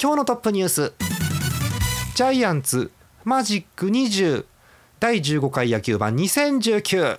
今日のトップニュース。ジャイアンツマジック20第15回野球盤2019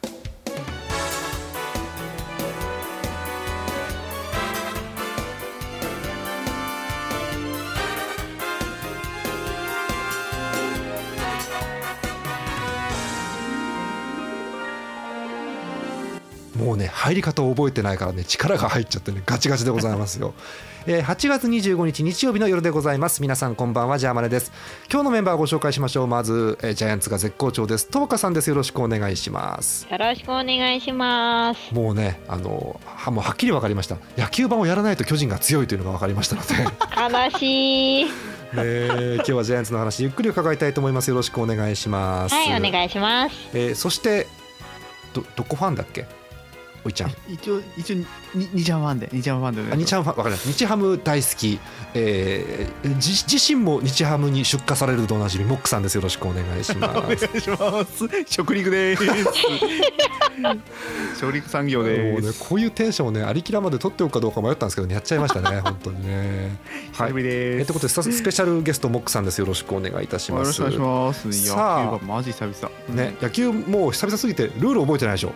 入り方を覚えてないからね力が入っちゃってねガチガチでございますよ、えー、8月25日日曜日の夜でございます。皆さんこんばんはジャーマネです。今日のメンバーをご紹介しましょう。まず、えー、ジャイアンツが絶好調です。トーカさんです。よろしくお願いします。よろしくお願いします。もうねあのはもうはっきり分かりました。野球盤をやらないと巨人が強いというのが分かりましたので。悲しい。ね、今日はジャイアンツの話ゆっくり伺いたいと思います。よろしくお願いします。はいお願いします、えー、そしてどどこファンだっけ？おいちゃん。一応一応に日ハムファンで日ハムファンで、ね、日ハムファンわかります日ハム大好き、えー、自自身も日ハムに出荷されるとおなじみモックさんです。よろしくお願いします。お願いします。食肉です。食肉産業です。ねこういうテンションをねありきらまで取っておくかどうか迷ったんですけど、ね、やっちゃいましたね 本当にね。はい。えー、ということでスペシャルゲストモックさんです。よろしくお願いいたします。よろしくお願いします。さあ。マジ久々。ね野球もう久々すぎてルール覚えてないでしょ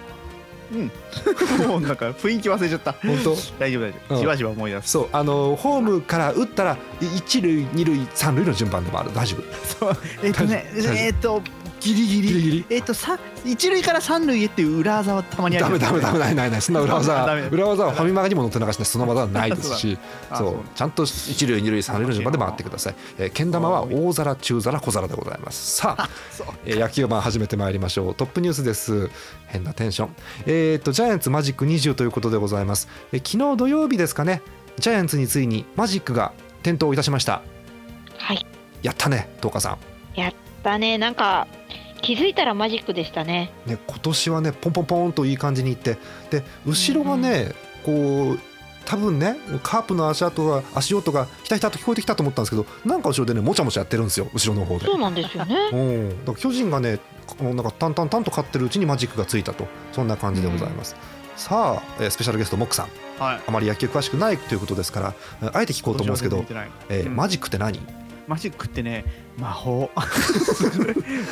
うん、もうなんか雰囲気忘れちゃった。本当？大丈夫大丈夫。じわじわ思い出す。そうあのホームから打ったら一塁二塁三塁の順番でもある大丈夫。そうえっとねえっとギリギリギリギリえっとさ一塁から三塁へっていう裏技はたまにある。ダメダメダメないないないそんな裏技裏技はファミマガにも載ってなかしその技はないですし そうちゃんと一塁二塁三塁の順番で回ってください。えー、けん玉は大皿中皿小皿でございます。さあえー、野球盤始めてまいりましょうトップニュースです。変なテンション。えっ、ー、とジャイアンツマジック20ということでございます。えー、昨日土曜日ですかねジャイアンツについにマジックが点灯いたしました。はい。やったね東花さん。やったね。なんか気づいたらマジックでしたね。ね今年はねポンポンポンといい感じにいってで後ろがね、うん、こう多分ねカープの足跡が足音がひたひたと聞こえてきたと思ったんですけどなんか後ろでねもちゃもちゃやってるんですよ後ろの方で。そうなんですよね。うん、だから巨人がねなんかタンタンタンと勝ってるうちにマジックがついたと。そんな感じでございます。うん、さあスペシャルゲストモックさん、はい、あまり野球詳しくないということですからあえて聞こうと思うんですけど、えー、マジックって何？マジックってね 魔法。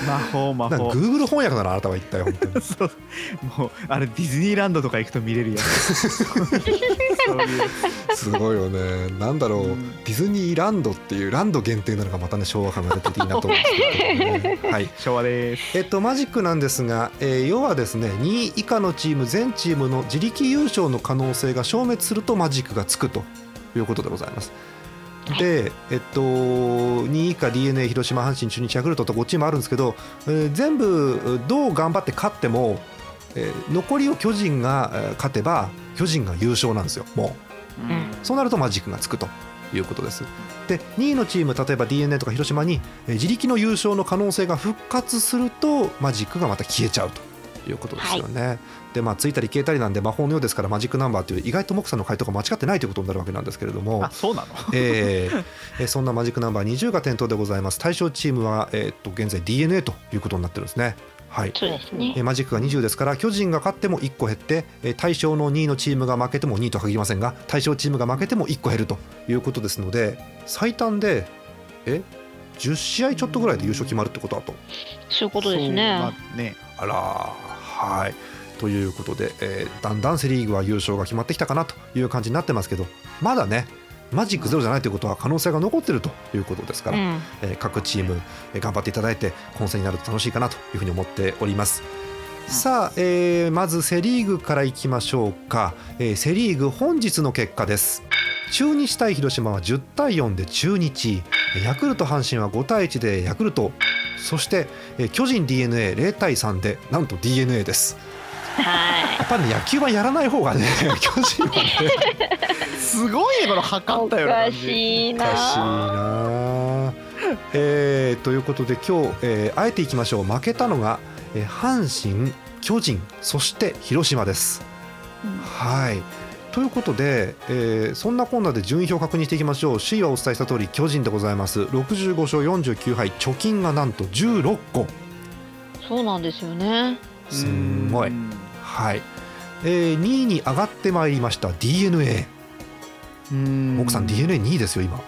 魔法魔法。グーグル翻訳ならあなたは言ったよ本当に。そう。もうあれディズニーランドとか行くと見れるやつ。すごいよね。なんだろう、うん、ディズニーランドっていうランド限定なのがまたね昭和感が出てていいなと思うんですけど、ね、はい。昭和です。えっとマジックなんですが、えー、要はですね2位以下のチーム全チームの自力優勝の可能性が消滅するとマジックがつくということでございますで、えっと、2位以下 d n a 広島、阪神、中日、ヤクルトと5チームあるんですけど、えー、全部どう頑張って勝っても、えー、残りを巨人が勝てば巨人が優勝なんですよ、もう、うん、そうなるとマジックがつくということです。で2位のチーム例えば d n a とか広島に、えー、自力の優勝の可能性が復活するとマジックがまた消えちゃうと。いうことですよね。はい、でまあついたり消えたりなんで魔法のようですからマジックナンバーという意外とモクさんの回答が間違ってないということになるわけなんですけれども。あそうなの、えー、えー、そんなマジックナンバー20が点灯でございます。対象チームは、えー、っと現在 d n a ということになってるんですね。はい、そうですね、えマジックが20ですから巨人が勝っても1個減ってえ対象の2位のチームが負けても2位とは限りませんが対象チームが負けても1個減るということですので最短でえ10試合ちょっとぐらいで優勝決まるってことだと。そういうことですね。まあ、ね。あらはいということで、えー、だんだんセ・リーグは優勝が決まってきたかなという感じになってますけどまだねマジックゼロじゃないということは可能性が残っているということですから、うん、えー、各チーム、えー、頑張っていただいて混戦になると楽しいかなというふうに思っております。さあ、えー、まずセ・リーグからいきましょうか、えー、セ・リーグ本日の結果です。中日対広島は10対4で中日。ヤクルト阪神は5対1でヤクルト。そして、えー、巨人 d n a 0対3でなんと d n a ですはい。やっぱり、ね、野球はやらない方がね 巨人はねすごいねこの測ったようなおか感じしいな。おかしいなえーということで今日、えーあえていきましょう負けたのが、えー阪神巨人そして広島です。はいということで、えーそんなこんなで順位表を確認していきましょう首位はお伝えした通り巨人でございます65勝49敗貯金がなんと16個そうなんですよね。すんごい。うん。はい、えー2位に上がってまいりました。d n a うん。奥さん d n a 2位ですよ今、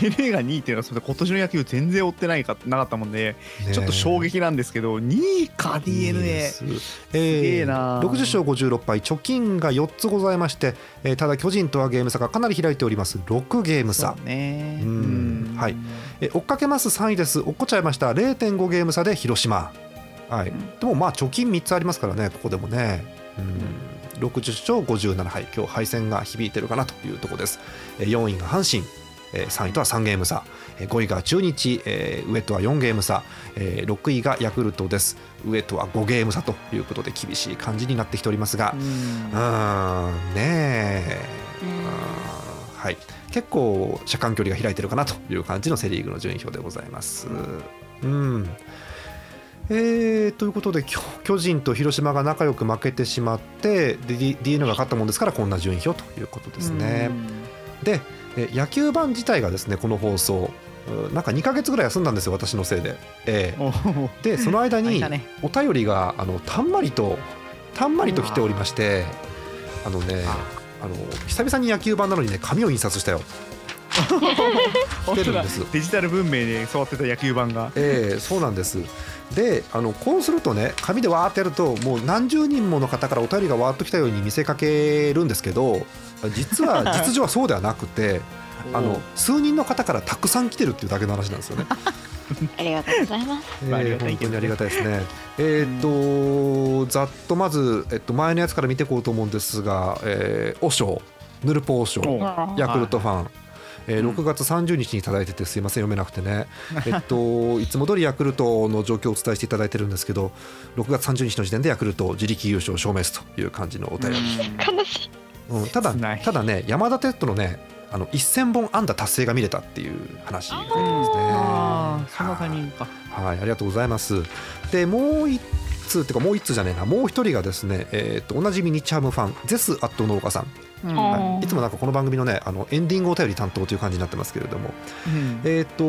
DNA が2位っていうのはそれ今年の野球全然追ってないかなかったもんで、ねちょっと衝撃なんですけど2位か DNA です。げえーえな60勝56敗貯金が4つございまして、えーただ巨人とはゲーム差がかなり開いております。6ゲーム差。ね。うん。はい。えー追っかけます3位です。追っこっちゃいました。0.5ゲーム差で広島はい、うん。でもまあ貯金3つありますからねここでもね。うん。60勝57敗今日敗戦が響いてるかなというところです。えー4位が阪神。えー3位とは3ゲーム差。えー5位が中日。えー上とは4ゲーム差。えー6位がヤクルトです。上とは5ゲーム差ということで厳しい感じになってきておりますが。うん。うーん。ねえ。はい。結構車間距離が開いてるかなという感じのセ・リーグの順位表でございます。うんえーということで巨人と広島が仲良く負けてしまってで D- n a が勝ったもんですからこんな順位表ということですね。でえ野球版自体がですねこの放送うなんか2ヶ月ぐらい休んだんですよ私のせいで。えおー。えでその間にお便りがあのたんまりとたんまりと来ておりましてあのねあの久々に野球版なのにね紙を印刷したよ。来てるんです。デジタル文明で育ってた野球版が。ええそうなんですであのこうするとね紙でわーってやるともう何十人もの方からお便りがわーっと来たように見せかけるんですけど実は実情はそうではなくてあの数人の方からたくさん来てるっていうだけの話なんですよね。ありがとうございます。えー本当にありがたいですね。えーっとざっとまず、えっと、前のやつから見ていこうと思うんですが、えー、オショヌルポオショおヤクルトファン、えーうん。6月30日にいただいててすいません読めなくてね、えっと、いつも通りヤクルトの状況をお伝えしていただいてるんですけど6月30日の時点でヤクルト自力優勝証明すという感じのお便り、悲しい。うんただただね山田哲人のねあの1000本安打達成が見れたっていう話がすね。そんなタイミングか。はい、ありがとうございます。で、もう一通っていうか、もう一通じゃねえな、もう一人がですね、えー、とおなじみ日ハムファン、ゼスアット農家さん、はい、いつもなんかこの番組のね、あのエンディングお便り担当という感じになってますけれども、うんえっ、と、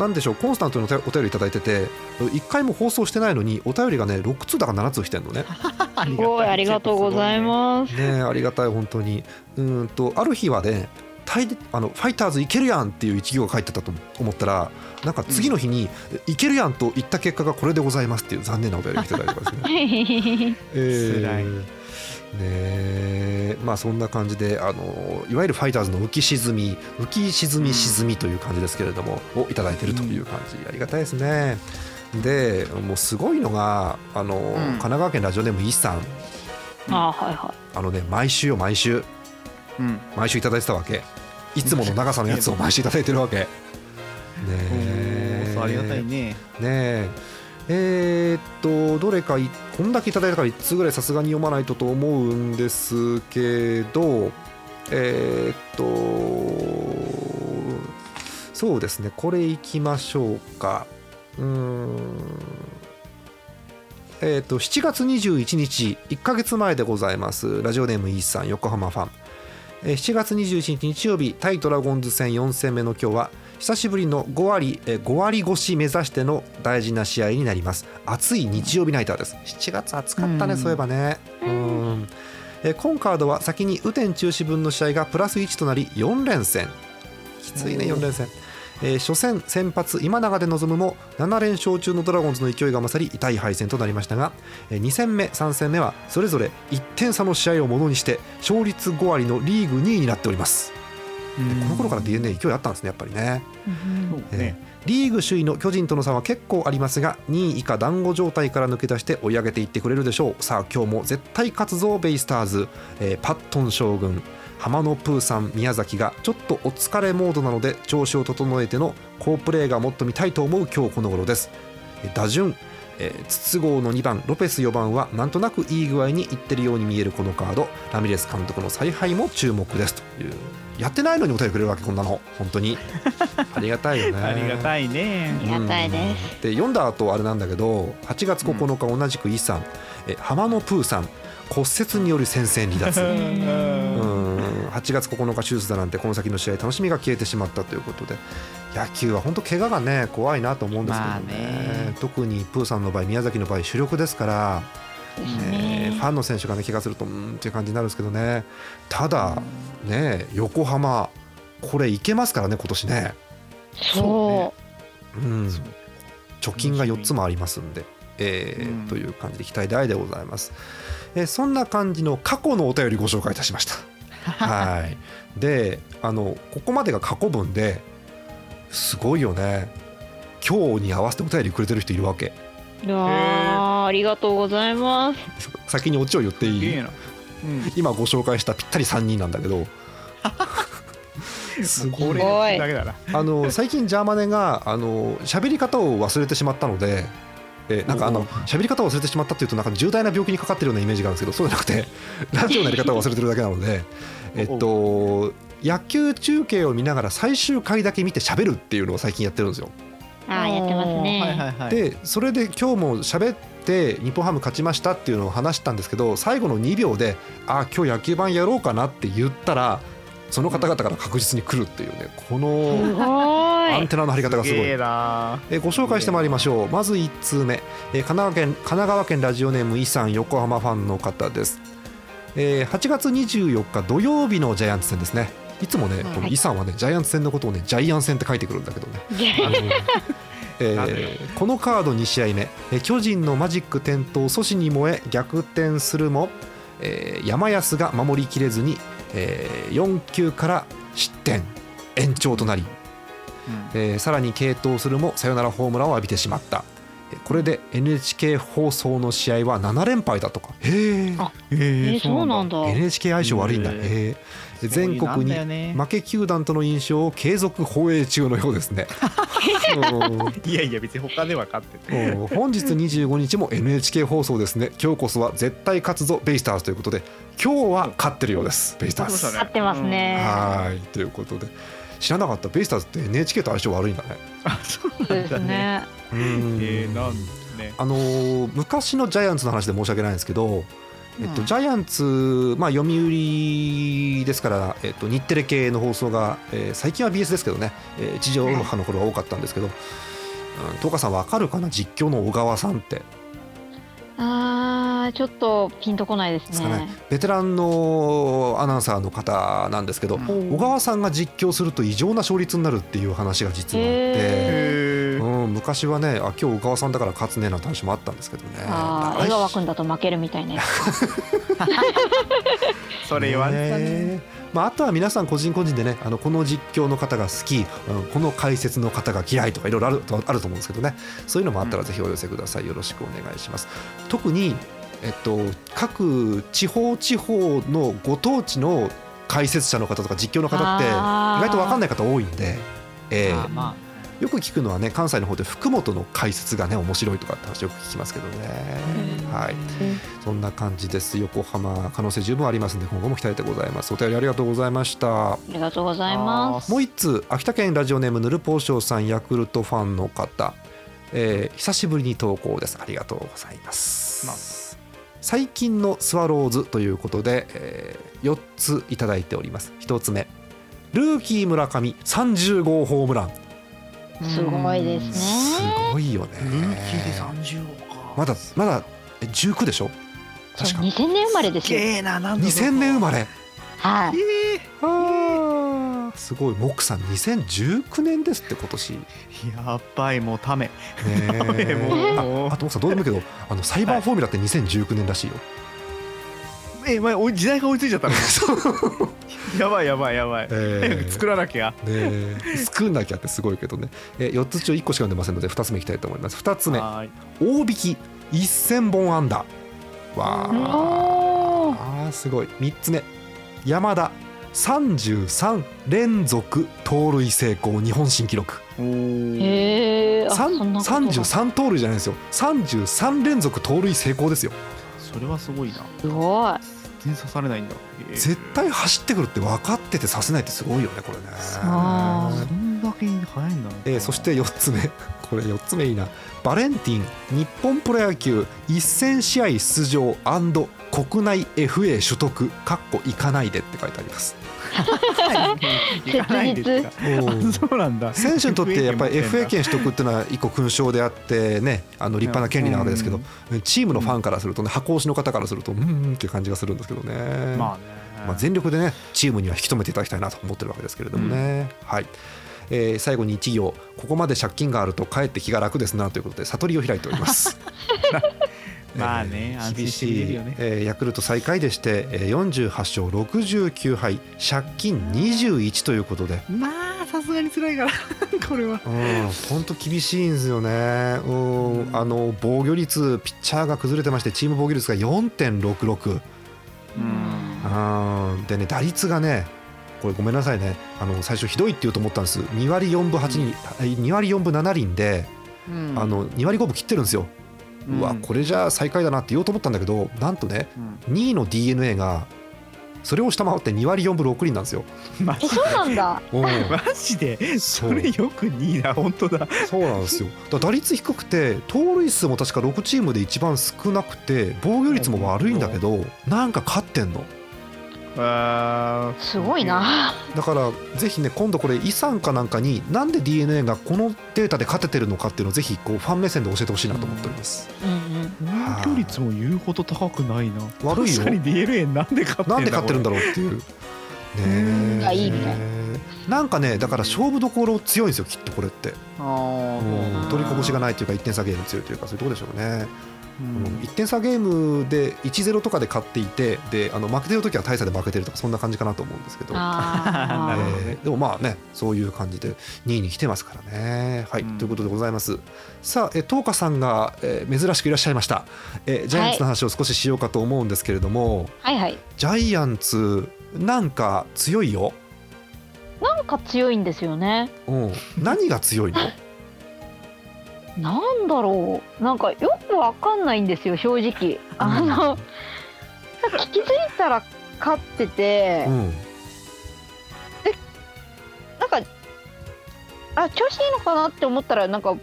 なんでしょう、コンスタントにお便りいただいてて、1回も放送してないのに、お便りがね、6通だか7通来てんのね。すごいありがとうございます。ねありがたい、本当に。うーんと、ある日はね、タイあのファイターズいけるやんっていう一行が書いてたと思ったらなんか次の日に、いけるやんと言った結果がこれでございますっていう残念なお便りが来てたりとかですね。え辛い。ねえ。まあそんな感じであのいわゆるファイターズの浮き沈み浮き沈み沈みという感じですけれども、をいただいてるという感じ、ありがたいですね。でもうすごいのがあの、神奈川県ラジオネームイさんあはいはあのね毎週よ毎週。うん毎週いただいてたわけ。いつもの長さのやつを毎週いただいてるわけ。ねおーそうありがたいね。ねえ。えーっとどれかいこんだけいただいたから1つぐらいさすがに読まないとと思うんですけどえーっとそうですね。これいきましょうか。うーん。えーっと7月21日1ヶ月前でございます。ラジオネームイースさん横浜ファン。えー7月21日日曜日対ドラゴンズ戦4戦目の今日は久しぶりの5割えー5割越し目指しての大事な試合になります。暑い日曜日ナイターです。7月暑かったね、うん。そういえばね。うん。えー今カードは先に雨天中止分の試合がプラス1となり4連戦。きついね4連戦えー初戦先発今永で臨むも7連勝中のドラゴンズの勢いが勝り痛い敗戦となりましたがえー2戦目3戦目はそれぞれ1点差の試合をものにして勝率5割のリーグ2位になっております。この頃から d n a 勢いあったんですねやっぱりね。そうね。リーグ首位の巨人との差は結構ありますが2位以下団子状態から抜け出して追い上げていってくれるでしょう。さあ今日も絶対勝つぞベイスターズ、えーパットン将軍浜野プーさん宮崎がちょっとお疲れモードなので調子を整えての好プレーがもっと見たいと思う今日この頃です。えー打順。えー筒香の2番ロペス4番はなんとなくいい具合にいってるように見えるこのカード。ラミレス監督の采配も注目です。という。やってないのにお便りくれるわけこんなの。本当に。ありがたいよね。ありがたいね。ありがたいでで読んだ後あれなんだけど8月9日同じくイさん、え浜野プーさん。骨折による戦線離脱。ううんん8月9日手術だなんてこの先の試合楽しみが消えてしまったということで野球は本当怪我がね怖いなと思うんですけどね,、特にプーさんの場合宮崎の場合主力ですから、ねファンの選手がね怪我するとうーんっていう感じになるんですけどね。ただね横浜これいけますからね今年ね、そう。ん。そう。貯金が4つもありますんで、えーうん。という感じで期待大でございます、えーそんな感じの過去のお便りご紹介いたしましたはい。であのここまでが過去文ですごいよね。今日に合わせてお便りくれてる人いるわけ。ういやーありがとうございます。先にオチを言っていい？うん。今ご紹介したぴったり3人なんだけど。すごい。これだけだな。あの最近ジャーマネがあの喋り方を忘れてしまったので、えーなんかあの喋り方を忘れてしまったっていうとなんか重大な病気にかかってるようなイメージがあるんですけどそうじゃなくてラジオのやり方を忘れてるだけなのでえっと野球中継を見ながら最終回だけ見て喋るっていうのを最近やってるんですよ。あーやってますね、はいはいはい。でそれで今日も喋って日本ハム勝ちましたっていうのを話したんですけど最後の2秒で「あ今日野球盤やろうかな」って言ったらその方々から確実に来るっていうねこすのごい。アンテナの張り方がすごい。げえ。な。えーご紹介してまいりましょう。まず1通目、えー神奈川県神奈川県ラジオネームイさん横浜ファンの方です、えー8月24日土曜日のジャイアンツ戦ですね。いつもね、うんこのイさんはねジャイアンツ戦のことをねジャイアン戦って書いてくるんだけどね。えーこのカード2試合目、えー巨人のマジック点灯阻止に燃え逆転するも、えー山安が守りきれずに、え4球から失点延長となりえーさらに継投するもサヨナラホームランを浴びてしまった。えーこれで NHK 放送の試合は7連敗だとか。へえあええー、そうなんだ。NHK 相性悪いんだ。へへえで全国にに負け球団との印象を継続放映中のようですね。いやいや別に他では勝ってて本日25日も NHK 放送ですね。今日こそは絶対勝つぞベイスターズということで今日は勝ってるようですベイスターズ。勝合ってますね。はい。ということで。知らなかった。ベイスターズって NHK と相性悪いんだねあそうなんだね。ねうんえーなんね。あのー昔のジャイアンツの話で申し訳ないんですけど、えっと、うんジャイアンツ、まあ、読売ですから、えっと、日テレ系の放送が、えー最近は BS ですけどね、えー地上波の頃は多かったんですけど、うん、東川さんわかるかな？実況の小川さんってあーちょっとピンとこないですね。ねベテランのアナウンサーの方なんですけど、うん。小川さんが実況すると異常な勝率になるっていう話が実はあって。昔はねあ今日小川さんだから勝つねなんて話もあったんですけどね。あー江川君だと負けるみたいなや それ言われたね。ねまあ、あとは皆さん個人個人でねあのこの実況の方が好き、うんこの解説の方が嫌いとかいろいろあるとあると思うんですけどね。そういうのもあったらぜひお寄せください。よろしくお願いします。特に、えっと、各地方地方のご当地の解説者の方とか実況の方って意外と分かんない方多いんで、えーまあまよく聞くのはね関西の方で福本の解説がね面白いとかって話よく聞きますけどね、あはい。そんな感じです。横浜可能性十分ありますので今後も期待でございます。お便りありがとうございました。ありがとうございます。もう一通秋田県ラジオネームぬるぽうしょうさんヤクルトファンの方、えー久しぶりに投稿です。ありがとうございます。最近のスワローズということで、え4ついただいております。1つ目ルーキー村上30号ホームランすごいですすねごいよね。ルーキーで30億か。まだまだえ19でしょ？確か。そう2000年生まれですよ。すげえななんだ2000年生まれ。はい。えあー。すごい。モックさん2019年ですって今年。やばいもうため。え。もうああとモックさんどうでもいいけどあのサイバーフォーミュラって2019年らしいよ、え前時代が追いついちゃったの？やばいやばいやばい。え早く作らなきゃ。ねえ。作んなきゃってすごいけどね、え4つ中1個しか読んでませんので2つ目いきたいと思います。2つ目。はーい。大引き1000本安打。わあ。ー。すごい。3つ目。山田。33連続盗塁成功。日本新記録。へええー、あさんそんなことが。33盗塁じゃないですよ。33連続盗塁成功ですよそれはすごいな。すごい。全然刺されないんだ。えー。絶対走ってくるって分かっててさせないってすごいよねこれね。あーそんだけ速いんだ。ねえーそして4つ目。これ4つ目いいな。バレンティン日本プロ野球1000試合出場国内 FA 取得かっこ行かないでって書いてあります行かないですか？うん。あそうなんだ。選手にとってやっぱり FA 権権取得っていうのは一個勲章であってねあの立派な権利なわけですけどチームのファンからするとね箱推しの方からするとうんうんっていう感じがするんですけどね。まあね。まあ全力でねチームには引き止めていただきたいなと思ってるわけですけれどもね、はい。えー最後に一行。ここまで借金があるとかえって気が楽ですなということで悟りを開いております まあねえー安心して厳しいねえーヤクルト最下位でしてえー48勝69敗借金21ということで。まあさすがに辛いから これは。うん本当厳しいんですよね。うんあの防御率ピッチャーが崩れてましてチーム防御率が4.66うん。うん。でね打率がねこれごめんなさいね。あの最初ひどいって言うと思ったんです。2割4分8厘、2割4分7厘で、あの2割5分切ってるんですよ、うわこれじゃあ最下位だなって言おうと思ったんだけどなんとねうん。2位の d n a がそれを下回って2割4分6厘なんですよ。マジえそうなんだ。うん。マジで？それよく2位だ。本当だ。そうなんですよ。打率低くて盗塁数も確か6チームで一番少なくて防御率も悪いんだけどなんか勝ってんのすごいな。だからぜひね今度これイさんかなんかになんで d n a がこのデータで勝ててるのかっていうのをぜひこうファン目線で教えてほしいなと思っております。うんうん。防御率も言うほど高くないな。悪いよ。確かに DNA なんで勝ってなんで勝ってるんだろうっていう。ねえがいいみたいなんかねだから勝負どころ強いんですよきっとこれって、取りこぼしがないというか1点差ゲーム強いというかそういうところでしょうね、うん。1点差ゲームで1-0とかで勝っていてであの負けてる時は大差で負けてるとかそんな感じかなと思うんですけど、あ なるほどーえーでもまあねそういう感じで2位に来てますからね。はい、うん。ということでございます。さあ、え東花さんが、えー珍しくいらっしゃいました、えージャイアンツの話を少ししようかと思うんですけれども、はいはい。ジャイアンツなんか強いよ。なんか強いんですよね。うん、何が強いの？なんだろうなんかよくわかんないんですよ正直あの聞きづいたら勝っててうん、なんかあ調子いいのかなって思ったらなんか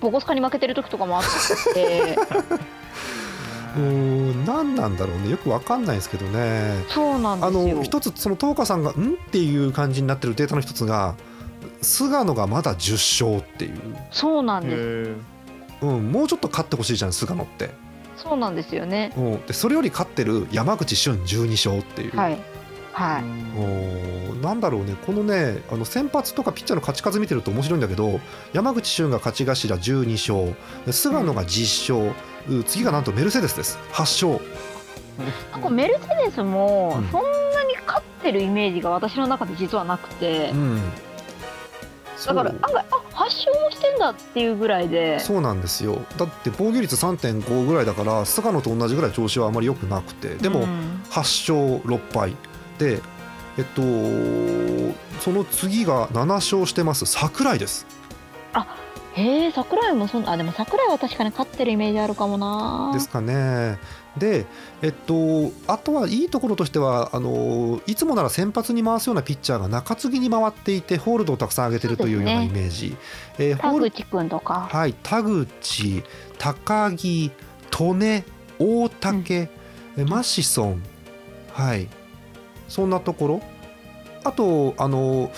ボコスカに負けてる時とかもあって うーん、何なんだろうね。よくわかんないですけどね。そうなんであすよの一つその東花さんがん？っていう感じになってるデータの一つが。菅野がまだ10勝っていう、そうなんです。へうん、もうちょっと勝ってほしいじゃん菅野って、そうなんですよね。うん、でそれより勝ってる山口俊12勝っていう、はい。はい。ーおーなんだろうね、このね、あの先発とかピッチャーの勝ち数見てると面白いんだけど、山口俊が勝ち頭12勝、で菅野が10勝、う次がなんとメルセデスです、8勝。なんかメルセデスもうん。そんなに勝ってるイメージが私の中で実はなくて。うん、だから案外あ発症もしてんだっていうぐらいで。そうなんですよ、だって防御率3.5ぐらいだから、菅野と同じぐらい調子はあまり良くなくて、でもうん。8勝6敗で、えっと、その次が7勝してます、櫻井です。へえ桜井もそんあでも桜井は確かに勝ってるイメージあるかもな。ですかね。で、えっと、あとはいいところとしてはあのいつもなら先発に回すようなピッチャーが中継ぎに回っていてホールドをたくさん上げてるというようなイメージ。えー田ホール口くんとか。はい、田口、高木、利根、大竹、えマシソン、はい、そんなところ。あと、あの、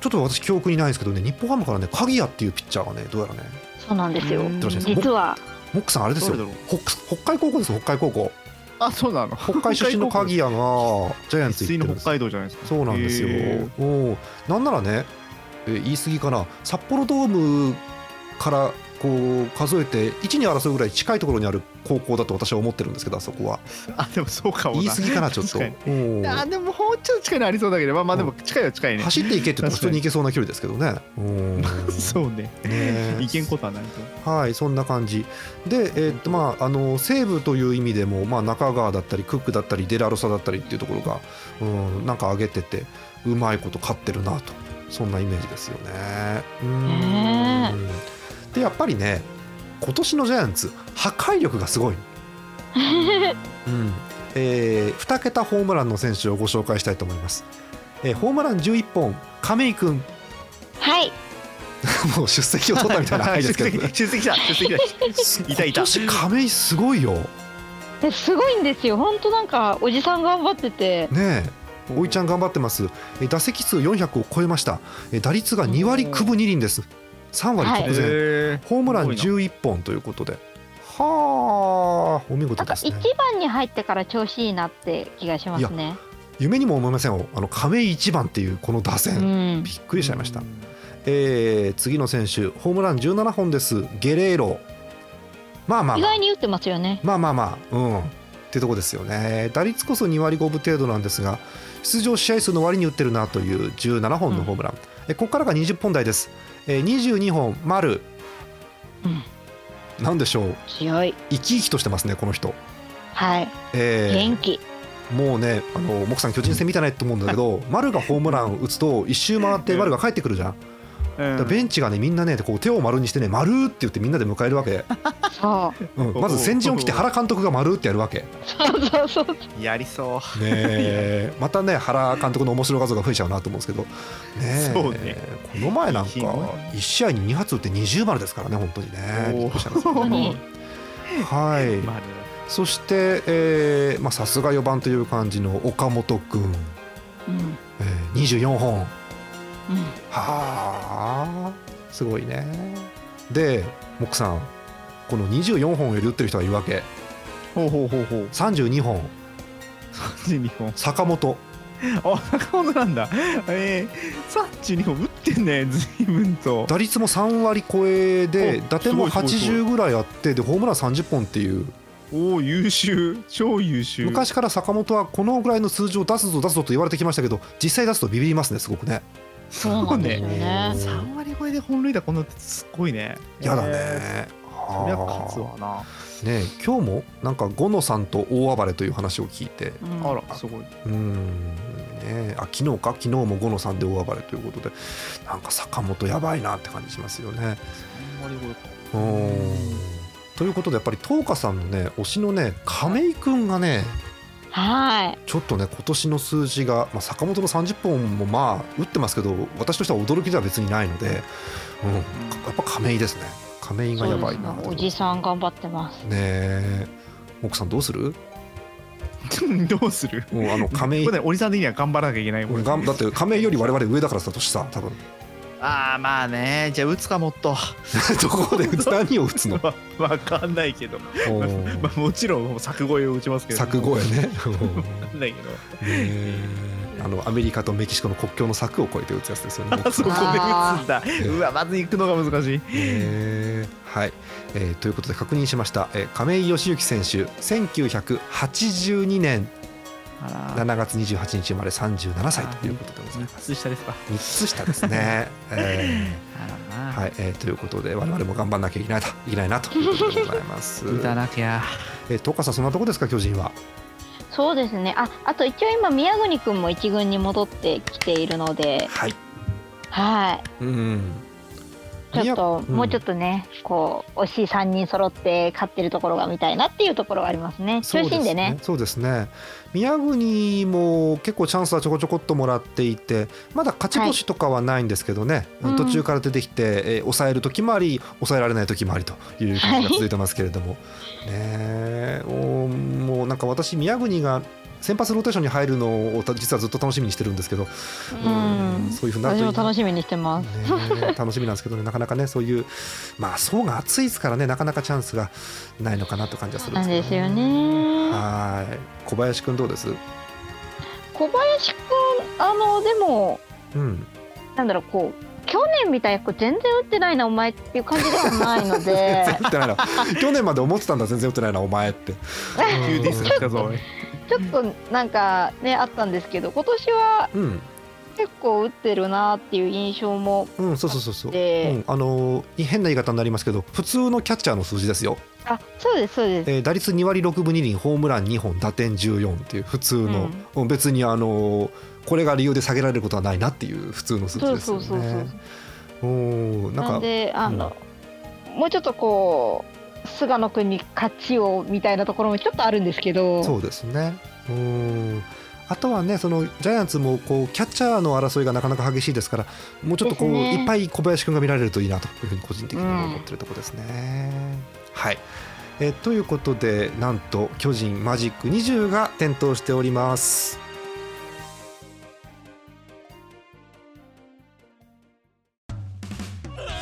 ちょっと私記憶にないんですけどね、日本ハムからね、鍵谷っていうピッチャーがね、どうやらね、そうなんですよ。実はモックさんあれですよ。北北海高校です、北海高校。あそうなの。北海出身の鍵谷がジャイアンツ行って北海道じゃないですか。そうなんですよ。へ。おおなんならね、え言い過ぎかな、札幌ドームからこう数えて1に争うぐらい近いところにある高校だと私は思ってるんですけど、あそこは。ーあでもそうかもな。言い過ぎかな、ちょっと。あでももうちょっと近いのありそうだけどまあまあでも近いは近いね。走っていけって言ったら普通に行けそうな距離ですけどね。うん。そうね。ねいけんことはないと。はい、そんな感じ。で、えーっとまあ、あの西武という意味でも、まあ、中川だったり、クックだったり、デラロサだったりっていうところが、うん、なんか上げてて、うまいこと勝ってるなと、そんなイメージですよね。うん。ねでやっぱりね今年のジャイアンツ破壊力がすごい、うん。えー、2桁ホームランの選手をご紹介したいと思います、えーホームラン11本亀井君。はい。もう出席を取ったみたいな回ですけど、ね、出席した出席した。いたい。た今年亀井すごいよ。ですごいんですよ。本当なんかおじさん頑張ってて。ねえ。おいちゃん頑張ってます。えー打席数400を超えました。えー打率が2割9分2厘です3割直前、へホームランすご11本ということで。はあお見事なんかですね。一番に入ってから調子いいなって気がしますね。夢にも思いませんよ。あの亀井1番っていうこの打う線、ん。びっくりしちゃいました、えー次の選手ホームラン17本です。ゲレーロ。まあまあまあ。意外に打ってますよね。まあまあまあ。うん。ってとこですよね。打率こそ2割5分程度なんですが出場試合数の割に打ってるなという17本のホームラン、えここからが20本台です、えー22本丸。うん。なんでしょう？強い。生き生きとしてますねこの人、はい。えー。元気。もうねあの木さん巨人戦見てないと思うんだけど 丸がホームラン打つと一周回って丸が帰ってくるじゃんだからベンチがねみんなねこう手を丸にしてね丸って言ってみんなで迎えるわけ、そう。うん、まず先陣を切って原監督が丸ってやるわけ。ねそうそうそう。やりそう。え。またね原監督の面白画像が増えちゃうなと思うんですけど。ねえ。そうね。この前なんかひど1試合に2発打って20丸ですからね本当にね。はい。そしてえーまあさすが4番という感じの岡本君、うん。えー、24本うん。はあすごいね。でモックさんこの24本より打ってる人がいるわけ。ほうほうほうほう。32本。32本。坂本。あ中本なんだ。えー、32本打ってんね随分と。打率も3割超えでお打点もすごいすごいすごい。80ぐらいあってでホームラン30本っていう。おお優秀。超優秀。昔から坂本はこのぐらいの数字を出すぞ出すぞと言われてきましたけど実際出すとビビりますねすごくねそうなんですよね。そう3割超えで本塁打こんなってすごいね。やだね、えーそりゃ勝つわな。ね今日もなんか五野さんと大暴れという話を聞いて。うん。あらすごい。うん。ねあ昨日か？昨日も五野さんで大暴れということでなんか坂本やばいなって感じしますよね。3割超えか。うん。ということでやっぱり東花さんのね推しのね亀井君がねはい。ちょっとね今年の数字が、まあ、坂本の30本もまあ打ってますけど私としては驚きでは別にないので、うん、やっぱ亀井ですね。亀井がやばいなね。おじさん頑張ってます。ねえ。奥さんどうする？どうする？もうあの亀井これねおじさん的には頑張らなきゃいけない。これがんだって亀井より我々上だからさ年さ多分ああまあね。じゃあ打つかもっと。どこで打つ何を打つの？わ わかんないけど、お まーあ、もちろん作越えを打ちますけど。柵越えね。わかんないけど。ねあのアメリカとメキシコの国境の柵を越えて打つやつですよね。あそこで打つんだ。ー。うわまず行くのが難しい。ねはい、えーということで確認しました、えー亀井義行選手1982年7月28日生まれ37歳 ということでござい3ます。つ下ですか。3つ下ですね、えーはいえーということで我々も頑張んなきゃいけないといけないなということでございます。打たなきゃ。えー、トカさんそんなとこですか巨人は？そうですね。ああと一応今宮國君も一軍に戻ってきているので。はい。はい。うんちょっと、うん。もうちょっとねこう惜しい3人揃って勝ってるところが見たいなっていうところはありますね。そうです中心でね。そうですね。宮国も結構チャンスはちょこちょこっともらっていてまだ勝ち星とかはないんですけどね、うん。途中から出てきて、えー抑える時もあり抑えられない時もありという感じが続いてますけれども、ねえ。もうもうなんか私宮国が先発ローテーションに入るのをた実はずっと楽しみにしてるんですけど、うん。そういうふうにな。る私と楽しみにしてます。ねえ楽しみなんですけどね。なかなかねそういうまあ層が厚いですからね。なかなかチャンスがないのかなという感じはするんなんですけど。ですよね。はい。小林くんどうです？小林くんあのでもうん。なんだろうこう去年みたいにこう全然打ってないなお前っていう感じではないので。全然打ってないな去年まで思ってたんだ全然打ってないなお前って。急ディス来たぞちょっとなんかねあったんですけど今年はうん。結構打ってるなっていう印象もうんそうそうそうそう、うでん、あのー変な言い方になりますけど普通のキャッチャーの数字ですよ、あそうですそうです。えー打率2割6分2厘ホームラン2本打点14っていう普通の、うん。別にあのーこれが理由で下げられることはないなっていう普通の数字そうですよそうそうそうね。おーなんかであの、もうちょっとこう菅野君に勝ちをみたいなところもちょっとあるんですけど。そうですね。うん。あとはねそのジャイアンツもこうキャッチャーの争いがなかなか激しいですからもうちょっとこう、ね。いっぱい小林君が見られるといいなというふうに個人的には思ってるところですね。はい。えーということでなんと巨人マジック20が点灯しております。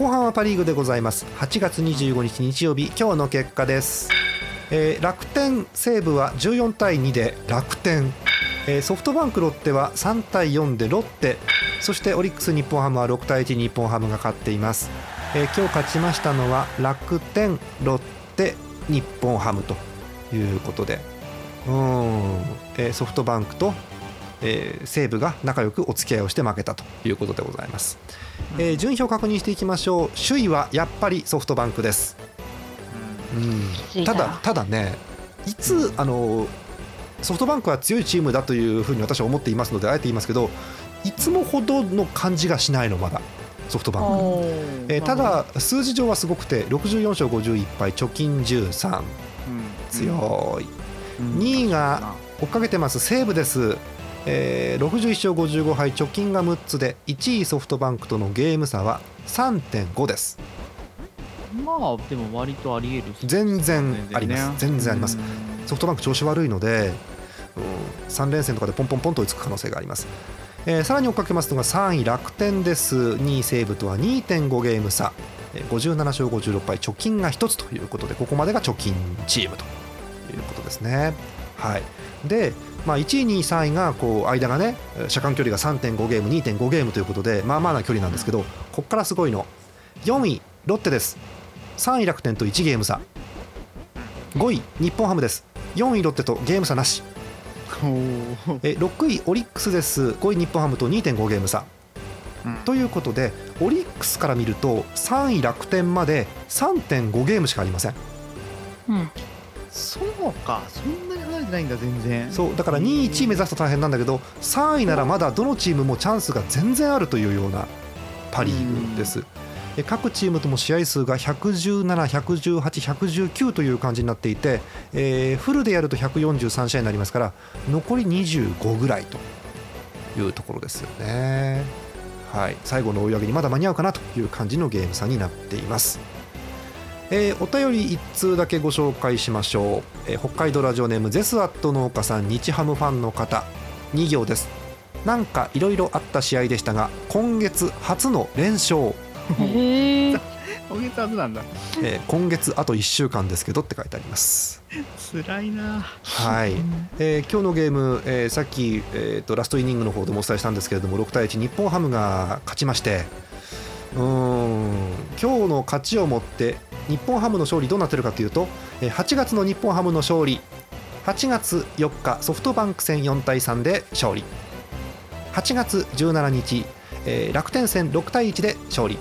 後半はパ・リーグでございます。8月25日日曜日今日の結果です、えー楽天西武は14対2で楽天、えーソフトバンクロッテは3対4でロッテ。そしてオリックス日本ハムは6対1日本ハムが勝っています、えー今日勝ちましたのは楽天ロッテ日本ハムということで。うん、えーソフトバンクとえー西武が仲良くお付き合いをして負けたと。いうことでございます、えー順位表確認していきましょう。首位はやっぱりソフトバンクです、うん、たただただねいつあのソフトバンクは強いチームだというふうに私は思っていますのであえて言いますけどいつもほどの感じがしないのまだソフトバンク、おえーただ数字上はすごくて64勝51敗貯金13強い、2位が追っかけてます西武です、えー61勝55敗貯金が6つで1位ソフトバンクとのゲーム差は3.5です。まあでも割とあり得る全然あります。全然あります。ソフトバンク調子悪いので、うん、3連戦とかでポンポンポンと追いつく可能性があります、えーさらに追っかけますのが3位楽天です。2位西武とは2.5ゲーム差。えー57勝56敗貯金が1つということでここまでが貯金チームということですね。はい。で、まあ、1位2位3位がこう間がね車間距離が3.5ゲーム2.5ゲームということでまあまあな距離なんですけどここからすごいの。4位ロッテです。3位楽天と1ゲーム差。5位日本ハムです。4位ロッテとゲーム差なし。え6位オリックスです。5位日本ハムと2.5ゲーム差。ということでオリックスから見ると3位楽天まで3.5ゲームしかありません。うんそうかそんなに離れてないんだ全然そうだから2位1位目指すと大変なんだけど3位ならまだどのチームもチャンスが全然あるというようなパ・リーグです。え各チームとも試合数が117、118、119という感じになっていて、えーフルでやると143試合になりますから残り25ぐらいというところですよね。はい、最後の追い上げにまだ間に合うかなという感じのゲーム差になっています。えーお便り1通だけご紹介しましょう、えー北海道ラジオネームゼスアット農家さん日ハムファンの方。2行です。なんかいろいろあった試合でしたが今月初の連勝、今月はずなんだ。えー今月あと1週間ですけどって書いてあります。辛いな。はい、えー今日のゲーム、えーさっき、えーとラストイニングの方でもお伝えしたんですけれども6対1日本ハムが勝ちまして。うーん。今日の勝ちをもって日本ハムの勝利どうなってるかというと8月の日本ハムの勝利8月4日ソフトバンク戦4対3で勝利。8月17日、えー楽天戦6対1で勝利、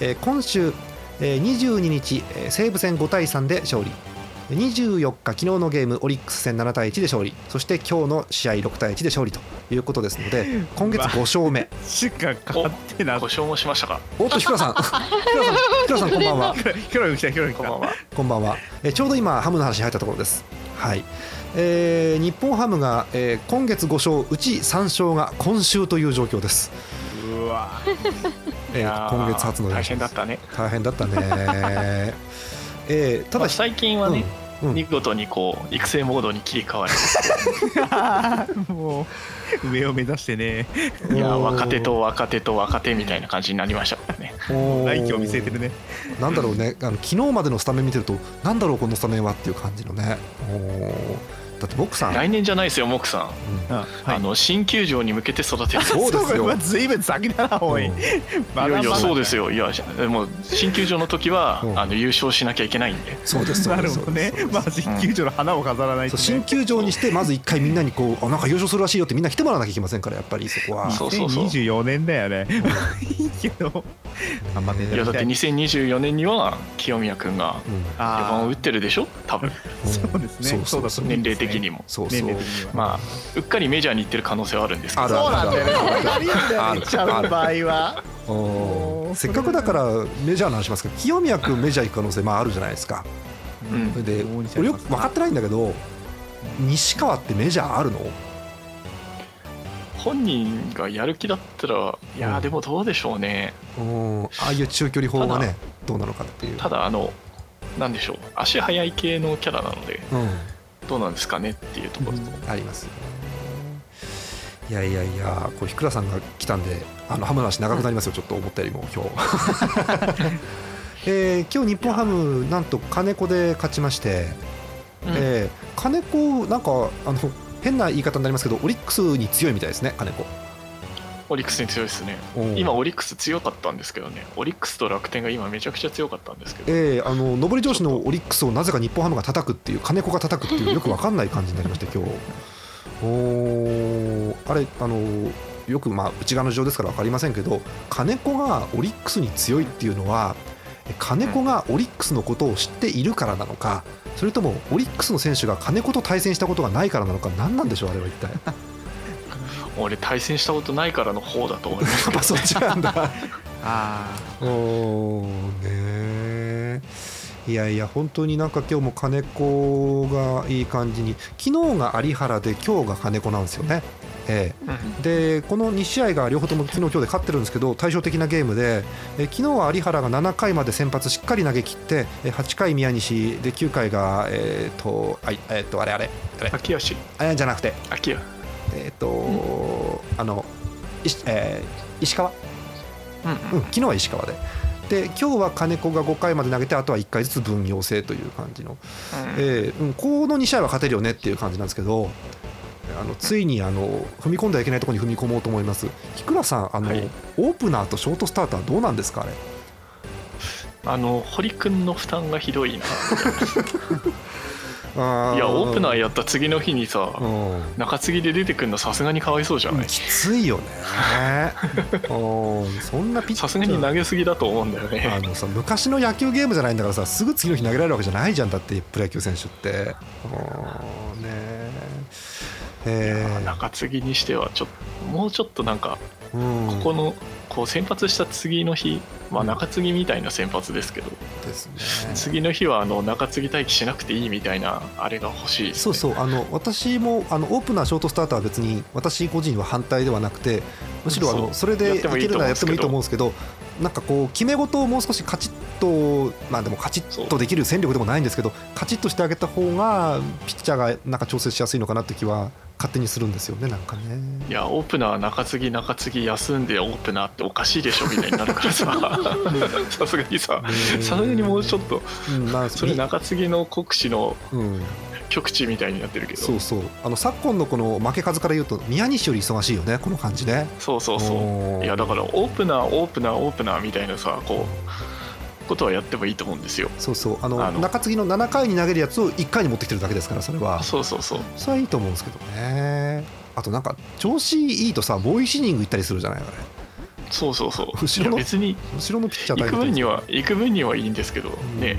えー今週、えー22日、えー西武戦5対3で勝利。24日昨日のゲームオリックス戦7対1で勝利。そして今日の試合6対1で勝利ということですので今月5勝目。しか勝ってな故障もしましたか？おっとひくらさん。ひくらさんひくらさんこんばんは。キョロが来たキョロが来た。こんばんは。こんばんは、えーちょうど今ハムの話に入ったところです。はい。えー日本ハムが、えー今月5勝うち3勝が今週という状況です、うわ。えーいやー今月初の連大勝変だったね。大変だったねえーただまあ最近はね、うんうん。見事にこう育成モードに切り替わり もう上を目指してね。いや若手と若手と若手みたいな感じになりましたね。来季を見据えてるね。なんだろうね。あの昨日までのスタメン見てるとなんだろうこのスタメンはっていう感じのね。おーだって僕さん、来年じゃないですよモクさん、うん。あはい。あの新球場に向けて育てる。そうですよ。うわずいぶん先だなおい、うん。まだまだ。いやいやそうですよ。いやもう新球場の時は、うん。あの優勝しなきゃいけないんで。そうですそうなるほどね。まあ新球場の花を飾らないと、ね。そう新球場にしてまず一回みんなにこうあなんか優勝するらしいよってみんな来てもらわなきゃいけませんからやっぱりそこは。そうそうそう。2024年だよねいいけど頑張っていやだってだきたい2024年には清宮君がうん。4番を打あってるでしょ？多分。そうですね。そうそうだと思年齢うんですね的にも。そうそう。まあうっかりメジャーに行ってる可能性はあるんですけど。あるそうなんだよね。あるんだよある。ねちゃう場合はせっかくだからメジャーの話しますけど清宮君メジャー行く可能性まああるじゃないですか。うん。それで俺よく分かってないんだけど西川ってメジャーあるの？本人がやる気だったらいやーでもどうでしょうね。うん。ああいう中距離砲がねどうなのかっていう。ただあのなんでしょう。足速い系のキャラなので。うんどうなんですかねっていうところと、ありますいやいやいやこう日倉さんが来たんであのハムの話長くなりますよ。ちょっと思ったよりも今日。えー今日日本ハムなんと金子で勝ちまして、うん。えー金子なんかあの変な言い方になりますけどオリックスに強いみたいですね金子オリックスに強いですね。今オリックス強かったんですけどね。オリックスと楽天が今めちゃくちゃ強かったんですけど。えーあの上り調子のオリックスをなぜか日本ハムが叩くっていう金子が叩くっていうよくわかんない感じになりまして今日。おー。あれあのよくまあ内側の事情ですから分かりませんけど金子がオリックスに強いっていうのはえ金子がオリックスのことを知っているからなのかそれともオリックスの選手が金子と対戦したことがないからなのか何なんでしょうあれは一体俺対戦したことないからの方だと思いますけどやっぱそっちなんだ。あおーねいやいや本当になんか今日も金子がいい感じに。昨日が有原で今日が金子なんですよね。えうん。え、でこの2試合が両方とも昨日今日で勝ってるんですけど対照的なゲームでえ昨日は有原が7回まで先発しっかり投げ切ってえ8回宮西で9回がえっ、とあいえっ、とあれあれあれ。秋吉。あれじゃなくて。秋吉えっ、と、あの石,、えー石川？うんうん、昨日は石川で。で今日は金子が5回まで投げてあとは1回ずつ分業制という感じの、うん。えーうん、この2試合は勝てるよねっていう感じなんですけどあのついにあの踏み込んではいけないところに踏み込もうと思います。日倉さんあの、はい。オープナーとショートスターターどうなんですかあれあの堀君の負担がひどいなあ いやオープナーやった次の日にさうん。中継ぎで出てくるのさすがにかわいそうじゃない？きついよね。うん。そんなピッチさすがに投げすぎだと思うんだよあねのさ昔の野球ゲームじゃないんだからさすぐ次の日投げられるわけじゃないじゃんだってプロ野球選手って。うん。ね。えー中継ぎにしてはちょっともうちょっとなんかうん。ここのこう先発した次の日まあうん中継ぎみたいな先発ですけどですね。次の日はあの中継ぎ待機しなくていいみたいなあれが欲しいね。そうそうあの私もあのオープナーショートスターターは別に私個人は反対ではなくてむしろあのそれでいけるならやってもいいと思うんですけどなんかこう決め事をもう少しカチッとまあでもカチッとできる戦力でもないんですけどカチッとしてあげた方がピッチャーがなんか調整しやすいのかなって気は勝手にするんですよねなんかね。いやオープナー中継ぎ中継ぎ休んでオープナーっておかしいでしょみたいになるからさ。さすがにささすがにもうちょっと。うん。まあそれ中継ぎの国士のうん、極地みたいになってるけど。そうそう。あの昨今のこの負け数から言うと宮西より忙しいよねこの感じね。そうそうそう。いやだからオープナーオープナーオープナーみたいなさこうことはやってもいいと思うんですよ。そうそう。あの中継ぎの7回に投げるやつを1回に持ってきてるだけですからそれは。そうそうそう。それはいいと思うんですけどね。あとなんか調子いいとさボーイシニング行ったりするじゃないあれ。そうそうそう。後ろの別に後ろのピッチャー行く分にはは行く分にはいいんですけどね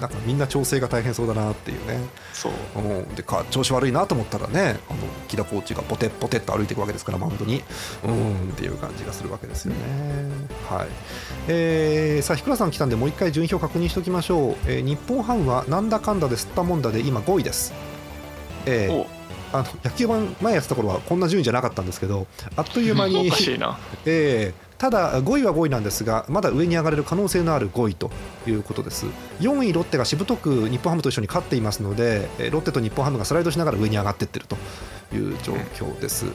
なんかみんな調整が大変そうだなっていうね。そう。うん。でか調子悪いなと思ったらねあの木田コーチがポテッポテッと歩いていくわけですからマウンドに。うん。っていう感じがするわけですよね。はい。えーさあ日倉さん来たんでもう一回順位表確認しておきましょう、えー日本ハムはなんだかんだで吸ったもんだで今5位です。えーお。あの野球盤前やってた頃はこんな順位じゃなかったんですけどあっという間に おかしいな。えーただ5位は5位なんですがまだ上に上がれる可能性のある5位ということです。4位ロッテがしぶとく日本ハムと一緒に勝っていますのでえーロッテと日本ハムがスライドしながら上に上がっていってるという状況です、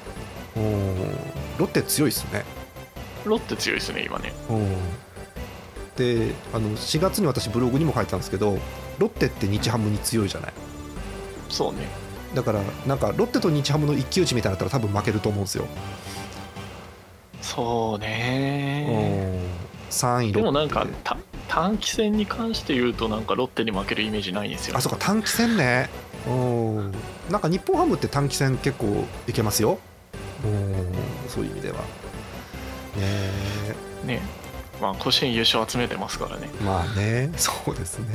おー。ロッテ強いですね。ロッテ強いですね今ね。であの4月に私ブログにも書いてたんですけどロッテって日ハムに強いじゃない。そうね。だからなんかロッテと日ハムの一騎打ちみたいになったら多分負けると思うんですよ、そうね。3位で。もなんか短期戦に関して言うとなんかロッテに負けるイメージないんですよ。あそうか短期戦ね。うん。なんか日本ハムって短期戦結構いけますよ。うん。そういう意味では。ね。ね。まあ甲子園優勝集めてますからね。えまあね。そうですね。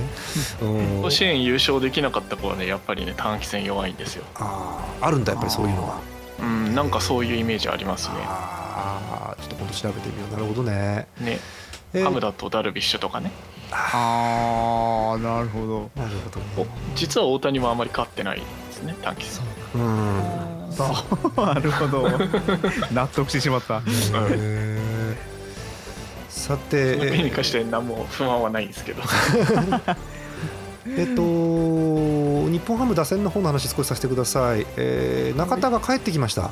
うん。甲子園優勝できなかった子はねやっぱりね短期戦弱いんですよ。あーあるんだやっぱりそういうのは。うんなんかそういうイメージありますねああちょっと今度調べてみよう。なるほどね。ね。えーハムだとダルビッシュとかね。ああなるほど。なるほど。おね実は大谷もあまり勝ってないですね短期戦うん。なるほど。納得してしまった。へー。さてそに関して何も不満はないんですけど。え っと日本ハム打線の方の話少しさせてください、えー中田が帰ってきました。